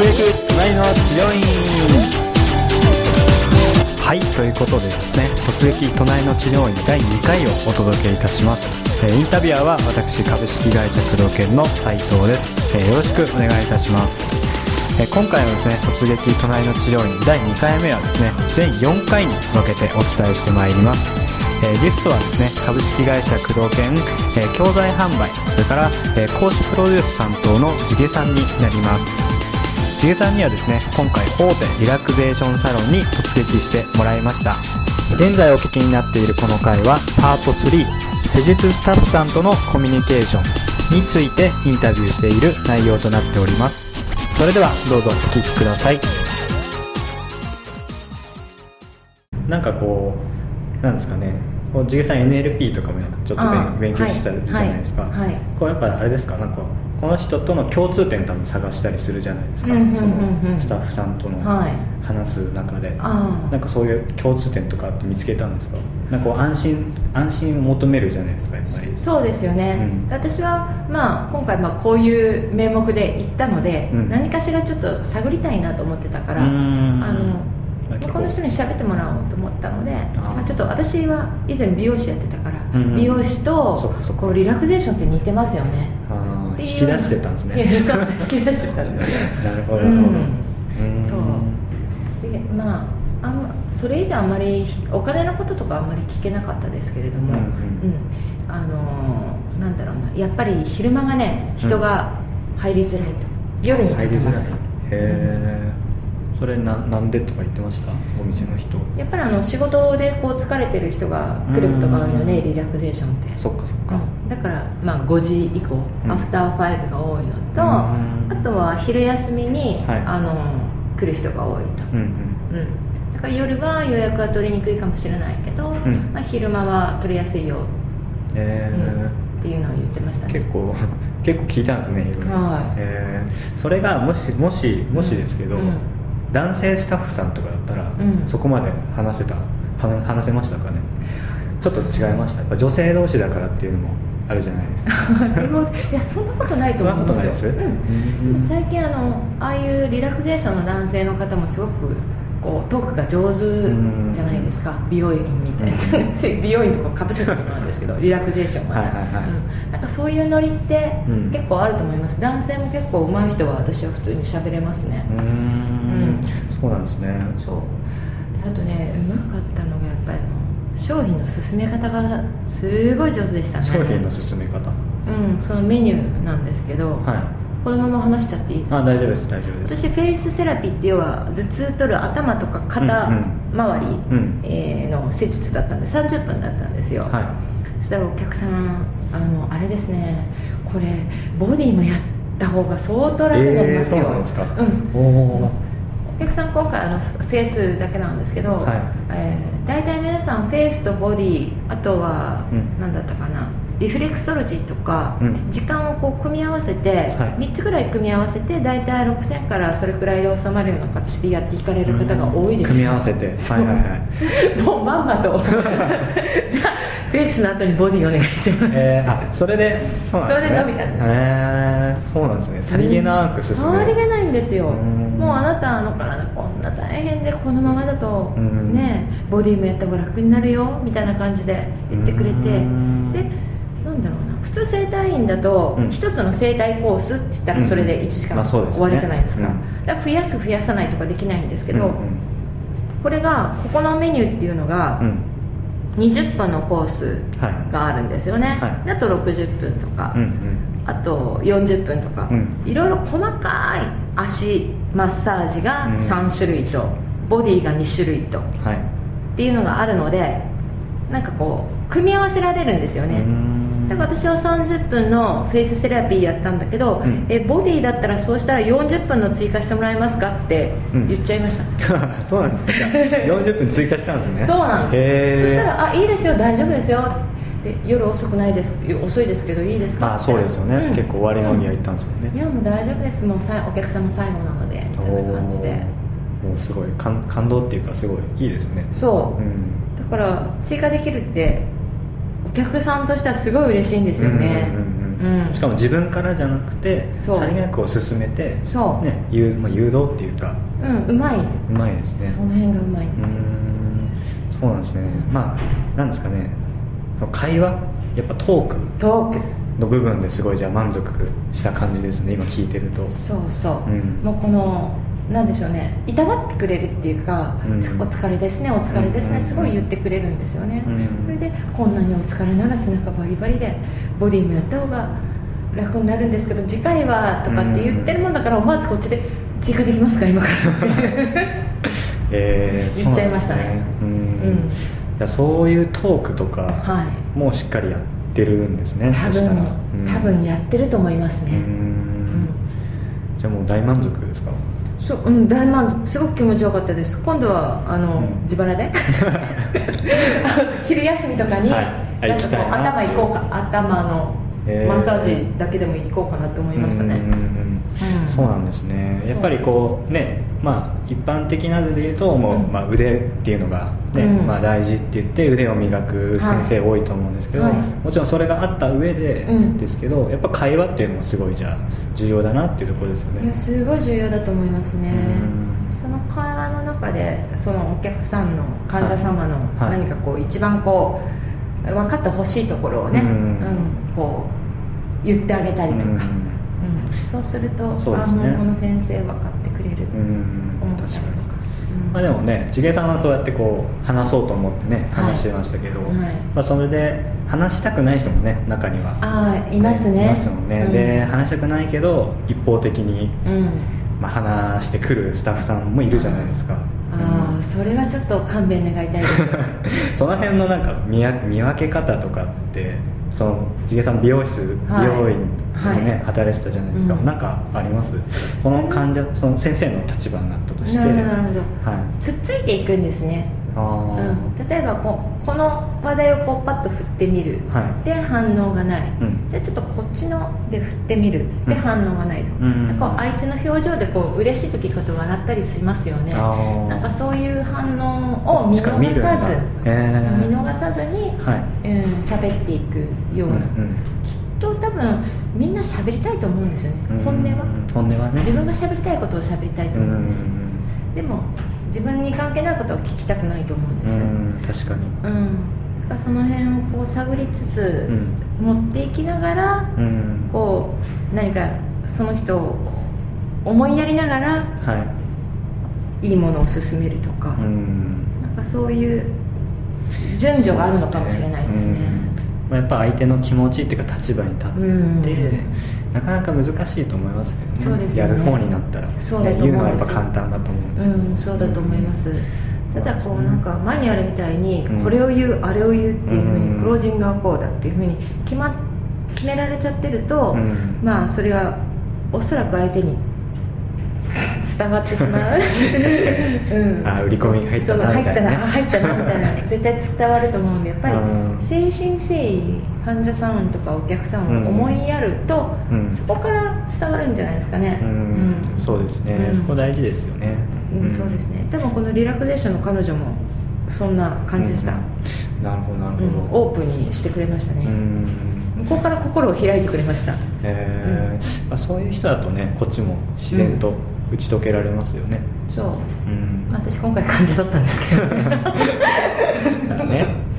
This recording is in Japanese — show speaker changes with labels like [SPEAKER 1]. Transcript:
[SPEAKER 1] 隣の治療院はいということでですね突撃隣の治療院第2回をお届けいたします、インタビュアーは私株式会社工藤研の斉藤です、よろしくお願いいたします。え今回のですね突撃隣の治療院第2回目はですね全4回に分けてお伝えしてまいります。えゲストはですね株式会社工藤研、え教材販売それから、えー講師プロデュース担当の地毛さんになります。地毛さんにはですね今回大手リラクゼーションサロンに突撃してもらいました。現在お聞きになっているこの回はパート3施術スタッフさんとのコミュニケーションについてインタビューしている内容となっております。それではどうぞお聞きください。なんかこうなんですかね。こう地毛さん NLP とかもちょっと勉強したじゃないですか、
[SPEAKER 2] はいはいはい。
[SPEAKER 1] こうやっぱあれですか？なんかこの人との共通点多分探したりするじゃないですか、
[SPEAKER 2] うんうんうんうん。
[SPEAKER 1] そのスタッフさんとの
[SPEAKER 2] はい。
[SPEAKER 1] 話す中で、
[SPEAKER 2] あー
[SPEAKER 1] なんかそういう共通点とかって見つけたんですか？なんか安心安心を求めるじゃないですかやっぱり。
[SPEAKER 2] そうですよね、
[SPEAKER 1] うん。
[SPEAKER 2] 私は、まあ、今回まあこういう名目で行ったので、
[SPEAKER 1] うん。
[SPEAKER 2] 何かしらちょっと探りたいなと思ってたから、こうの人に喋ってもらおうと思ったので
[SPEAKER 1] ー
[SPEAKER 2] まあ、ちょっと私は以前美容師やってたから、
[SPEAKER 1] うんうん。
[SPEAKER 2] 美容師とこうリラクゼーションって似てますよねっていう
[SPEAKER 1] 引き出してたん ですね。
[SPEAKER 2] 引き出してたんですよ。
[SPEAKER 1] なるほど。
[SPEAKER 2] うん。
[SPEAKER 1] うん。
[SPEAKER 2] そう。でまああんまそれ以上あんまりお金のこととかあんまり聞けなかったですけれども、
[SPEAKER 1] うんうん。
[SPEAKER 2] うん。あのーなんだろうなやっぱり昼間がね人が入りづらいと、夜に
[SPEAKER 1] 入りづらい。へえそれななんでとか言ってました？お店の人。
[SPEAKER 2] やっぱりあの仕事でこう疲れてる人が来ることが多いので、
[SPEAKER 1] うん。
[SPEAKER 2] リラクゼーションって。
[SPEAKER 1] そっかそっか、
[SPEAKER 2] うん。だから、まあ、5時以降、
[SPEAKER 1] うん。
[SPEAKER 2] アフターファイブが多いのと、
[SPEAKER 1] うん。
[SPEAKER 2] あとは昼休みに、
[SPEAKER 1] はい。
[SPEAKER 2] あの来る人が多いと、
[SPEAKER 1] うんうん。
[SPEAKER 2] うん、だから夜は予約は取りにくいかもしれないけど、
[SPEAKER 1] ん。
[SPEAKER 2] まあ、昼間は取りやすいよ、
[SPEAKER 1] え
[SPEAKER 2] っていうのを言ってましたね。
[SPEAKER 1] 結構結構聞いたんですねいろいろ、
[SPEAKER 2] はい。
[SPEAKER 1] えー。それがもしもしもしですけど、
[SPEAKER 2] うん
[SPEAKER 1] 男性スタッフさんとかだったら、
[SPEAKER 2] うん。
[SPEAKER 1] そこまで話せた話話せましたかね？ちょっと違いました。やっぱ女性同士だからっていうのもあるじゃないですか。
[SPEAKER 2] いやそんなことないと思うんです？よ最近あのああいうリラクゼーションの男性の方もすごくこうトークが上手じゃないですか。美容院みたいな。つい美容院とかかぶせてしまうんですけど リラクゼーションは。ね
[SPEAKER 1] はいはいはい。
[SPEAKER 2] うん。なんかそういうノリって
[SPEAKER 1] うん。
[SPEAKER 2] 結構あると思います。男性も結構上手い人は私は普通に喋れますね。
[SPEAKER 1] うんそうなんですね。
[SPEAKER 2] そう。であとねうまかったのがやっぱり商品の進め方がすごい上手でしたね。
[SPEAKER 1] 商品の進め方。
[SPEAKER 2] うんそのメニューなんですけど、
[SPEAKER 1] はい。
[SPEAKER 2] このまま話しちゃっていいですか？
[SPEAKER 1] あ大丈夫です大丈夫です。
[SPEAKER 2] 私フェイスセラピーって要は頭痛取る頭とか肩周り、
[SPEAKER 1] うん。
[SPEAKER 2] えーの施術だったんで30分だったんですよ、
[SPEAKER 1] はい。
[SPEAKER 2] そしたらお客さんあのあれですね。これボディもやった方が相当楽になりますよ、
[SPEAKER 1] えーそうなんですか。
[SPEAKER 2] うん
[SPEAKER 1] お
[SPEAKER 2] 客さん今回あのフェイスだけなんですけど、
[SPEAKER 1] はい。
[SPEAKER 2] えー大体皆さんフェイスとボディあとは
[SPEAKER 1] うん。
[SPEAKER 2] 何だったかなリフレクソロジーとか、
[SPEAKER 1] うん。
[SPEAKER 2] 時間をこう組み合わせて、
[SPEAKER 1] はい。
[SPEAKER 2] 3つぐらい組み合わせて大体6000からそれくらいで収まるような形でやっていかれる方が多いです。
[SPEAKER 1] 組み合わせて。はいはいはい。
[SPEAKER 2] もうまんまと。じゃあフェイスの後にボディお願いします、
[SPEAKER 1] えー、あそれでそうなんですね。
[SPEAKER 2] それで伸びたんです。
[SPEAKER 1] へーそうなんですね。さりげなく進め
[SPEAKER 2] さりげないんですよ。
[SPEAKER 1] うん。
[SPEAKER 2] もうあなたの体こんな大変でこのままだと
[SPEAKER 1] うん。
[SPEAKER 2] ねボディもやった方が楽になるよみたいな感じで言ってくれて。
[SPEAKER 1] うん。
[SPEAKER 2] でなんだろうな。普通整体院だと
[SPEAKER 1] うん。
[SPEAKER 2] 一つの整体コースって言ったらそれで1時間終わりじゃないですか。
[SPEAKER 1] うん。
[SPEAKER 2] だから増やす増やさないとかできないんですけどこれがここのメニューっていうのが
[SPEAKER 1] うん。
[SPEAKER 2] 20分のコース
[SPEAKER 1] はい
[SPEAKER 2] があるんですよね。
[SPEAKER 1] はい。
[SPEAKER 2] であと60分とか
[SPEAKER 1] うんうん。
[SPEAKER 2] あと40分とか、
[SPEAKER 1] うん。
[SPEAKER 2] いろいろ細かい足マッサージが
[SPEAKER 1] うん。
[SPEAKER 2] 3種類と、ボディが2種類とっ
[SPEAKER 1] はい。
[SPEAKER 2] ていうのがあるのでなんかこう組み合わせられるんですよね、だから私は30分のフェイスセラピーやったんだけど、
[SPEAKER 1] うん。
[SPEAKER 2] えボディだったらそうしたら40分の追加してもらえますかって言っちゃいました、
[SPEAKER 1] そうなんですかじゃあ40分追加したんですね。
[SPEAKER 2] そうなんです。そしたら「あいいですよ大丈夫ですよ」で夜遅くないです。遅いですけどいいですか
[SPEAKER 1] まあそうですよね、
[SPEAKER 2] うん。
[SPEAKER 1] 結構終わりのには行ったんですよね、
[SPEAKER 2] いやもう大丈夫です。もうさいお客様最後なのでみたいな感じで。
[SPEAKER 1] もうすごい。感感動っていうかすごいいいですね。
[SPEAKER 2] そう、
[SPEAKER 1] ん。
[SPEAKER 2] だから追加できるってお客さんとしてはすごい嬉しいんですよね、
[SPEAKER 1] しかも自分からじゃなくて
[SPEAKER 2] そう。
[SPEAKER 1] さりげなくを進めて
[SPEAKER 2] そう。
[SPEAKER 1] ね、誘まあ、誘導っていうか。
[SPEAKER 2] うんうまい。う
[SPEAKER 1] まいですね。
[SPEAKER 2] その辺がうまいんですよ。
[SPEAKER 1] ん。そうなんですね。まあなんですかね。会話やっぱトーク。
[SPEAKER 2] トーク。
[SPEAKER 1] の部分ですごいじゃあ満足した感じですね。今聞いてると。
[SPEAKER 2] そうそう、
[SPEAKER 1] うん。
[SPEAKER 2] もうこのなんでしょうね。いたわってくれるっていうか、
[SPEAKER 1] うん。
[SPEAKER 2] お疲れですねお疲れですね、
[SPEAKER 1] うん。
[SPEAKER 2] すごい言ってくれるんですよね、
[SPEAKER 1] うん。
[SPEAKER 2] それでこんなにお疲れなら背中バリバリでボディもやった方が楽になるんですけど次回はとかって言ってるもんだから思わずこっちで追加できますか今から。
[SPEAKER 1] えー
[SPEAKER 2] 言っちゃいましたね。
[SPEAKER 1] そうなんいやそういうトークとか
[SPEAKER 2] はい。
[SPEAKER 1] もうしっかりやってるんですね
[SPEAKER 2] 多分、
[SPEAKER 1] うん。
[SPEAKER 2] 多分やってると思いますね、
[SPEAKER 1] うーん。じゃあもう大満足ですか？
[SPEAKER 2] そううん、大満足。すごく気持ちよかったです。今度はあの、
[SPEAKER 1] うん。
[SPEAKER 2] 自腹で？昼休みとかに、
[SPEAKER 1] はい。あ
[SPEAKER 2] なんかこう頭行こうか。頭のマッサージだけでも行こうかなと思いましたね、
[SPEAKER 1] うんうんうんそうなんですね。やっぱりこうねまあ一般的なので言うともう、
[SPEAKER 2] うん
[SPEAKER 1] まあ、腕っていうのが、ね
[SPEAKER 2] うん。
[SPEAKER 1] まあ、大事って言って腕を磨く先生多いと思うんですけど、
[SPEAKER 2] はい。
[SPEAKER 1] もちろんそれがあった上で
[SPEAKER 2] うん。
[SPEAKER 1] ですけど、やっぱ会話っていうのもすごいじゃあ重要だなっていうところですよね。
[SPEAKER 2] いやすごい重要だと思いますね。
[SPEAKER 1] うん。
[SPEAKER 2] その会話の中でそのお客さんの患者様の
[SPEAKER 1] はい。
[SPEAKER 2] 何かこう一番こう分かってほしいところをね、
[SPEAKER 1] うん。
[SPEAKER 2] うんこう言ってあげたりとか、
[SPEAKER 1] うん
[SPEAKER 2] うんそうすると
[SPEAKER 1] ね。
[SPEAKER 2] あもうこの先生分かってくれる、
[SPEAKER 1] うん
[SPEAKER 2] 思ったりとか。
[SPEAKER 1] 確かに。
[SPEAKER 2] うん。
[SPEAKER 1] まあ、でもね地毛さんはそうやってこう話そうと思ってね
[SPEAKER 2] はい。
[SPEAKER 1] 話してましたけど、
[SPEAKER 2] はい。
[SPEAKER 1] まあ、それで話したくない人もね中には
[SPEAKER 2] ああいますね。
[SPEAKER 1] いますもんね、
[SPEAKER 2] うん。
[SPEAKER 1] で話したくないけど一方的に、
[SPEAKER 2] うん。
[SPEAKER 1] まあ、話してくるスタッフさんもいるじゃないですか、
[SPEAKER 2] ああそれはちょっと勘弁願いたいです。
[SPEAKER 1] その辺のなんか見分け方とかってその地毛さん美容室、
[SPEAKER 2] はい。
[SPEAKER 1] 美容院でね、
[SPEAKER 2] はい。
[SPEAKER 1] 働いてたじゃないですか、
[SPEAKER 2] うん。
[SPEAKER 1] なんかあります？この患者その先生の立場になったとして。
[SPEAKER 2] なるほどなるほど。
[SPEAKER 1] はい。
[SPEAKER 2] つっついていくんですね。
[SPEAKER 1] あー。
[SPEAKER 2] うん、例えばこうこの話題をこうパッと振ってみる、
[SPEAKER 1] はい。
[SPEAKER 2] で反応がない、
[SPEAKER 1] うん。
[SPEAKER 2] じゃあちょっとこっちので振ってみる。で
[SPEAKER 1] うん。
[SPEAKER 2] 反応がないとか、
[SPEAKER 1] うん。
[SPEAKER 2] こう相手の表情でこう嬉しい時こう笑ったりしますよね。なんかそういう反応を見逃さず
[SPEAKER 1] へー。
[SPEAKER 2] 見逃さずに
[SPEAKER 1] はい。
[SPEAKER 2] うん喋っていくような、
[SPEAKER 1] うんうん。
[SPEAKER 2] きっと多分みんな喋りたいと思うんですよね、本音は。
[SPEAKER 1] 本音はね。
[SPEAKER 2] 自分が喋りたいことを喋りたいと思うんです、
[SPEAKER 1] うん。
[SPEAKER 2] でも自分に関係ないことを聞きたくないと思うんです、
[SPEAKER 1] うん。確かに。
[SPEAKER 2] うん、だからその辺をこう探りつつ、
[SPEAKER 1] うん。
[SPEAKER 2] 持っていきながら
[SPEAKER 1] うん。
[SPEAKER 2] こう何かその人を思いやりながら
[SPEAKER 1] はい。
[SPEAKER 2] いものを進めるとか、
[SPEAKER 1] うん。
[SPEAKER 2] なんかそういう順序があるのかもしれないですね。
[SPEAKER 1] うんまあやっぱ相手の気持ちっていうか立場に立って、
[SPEAKER 2] うん。
[SPEAKER 1] なかなか難しいと思いますけどね。
[SPEAKER 2] そうですよね。
[SPEAKER 1] やる方になったら。
[SPEAKER 2] そうだと思う
[SPEAKER 1] のはやっぱ簡単だと思うんですけど、
[SPEAKER 2] うん、そうだと思います、ただこ
[SPEAKER 1] そう
[SPEAKER 2] なんかマニュアルみたいに
[SPEAKER 1] うん。
[SPEAKER 2] これを言う、あれを言うっていうふう
[SPEAKER 1] うん。
[SPEAKER 2] にクロージングはこうだっていうふうに決ま決められちゃってると、
[SPEAKER 1] うん。
[SPEAKER 2] まあそれはおそらく相手に伝わってしまう、うん、
[SPEAKER 1] あ売り込みが入ったな
[SPEAKER 2] そう入った
[SPEAKER 1] な
[SPEAKER 2] 入ったなみたいな。絶対伝わると思うんでやっぱり
[SPEAKER 1] うん。
[SPEAKER 2] 誠心誠意患者さんとかお客さんを思いやると、
[SPEAKER 1] うん。
[SPEAKER 2] そこから伝わるんじゃないですかね、
[SPEAKER 1] うん。そうですね、
[SPEAKER 2] うん。
[SPEAKER 1] そこ大事ですよね、
[SPEAKER 2] うん、そうですね。多分このリラクゼーションの彼女もそんな感じでした、
[SPEAKER 1] うん。なるほどなる
[SPEAKER 2] うん。
[SPEAKER 1] ほど、
[SPEAKER 2] オープンにしてくれましたね、
[SPEAKER 1] うん。
[SPEAKER 2] 向こうから心を開いてくれました。
[SPEAKER 1] えー。まあ、そういう人だとねこっちも自然と打ち解けられますよね。
[SPEAKER 2] そう。
[SPEAKER 1] うん、
[SPEAKER 2] 私今回感じだったんですけどね。
[SPEAKER 1] ね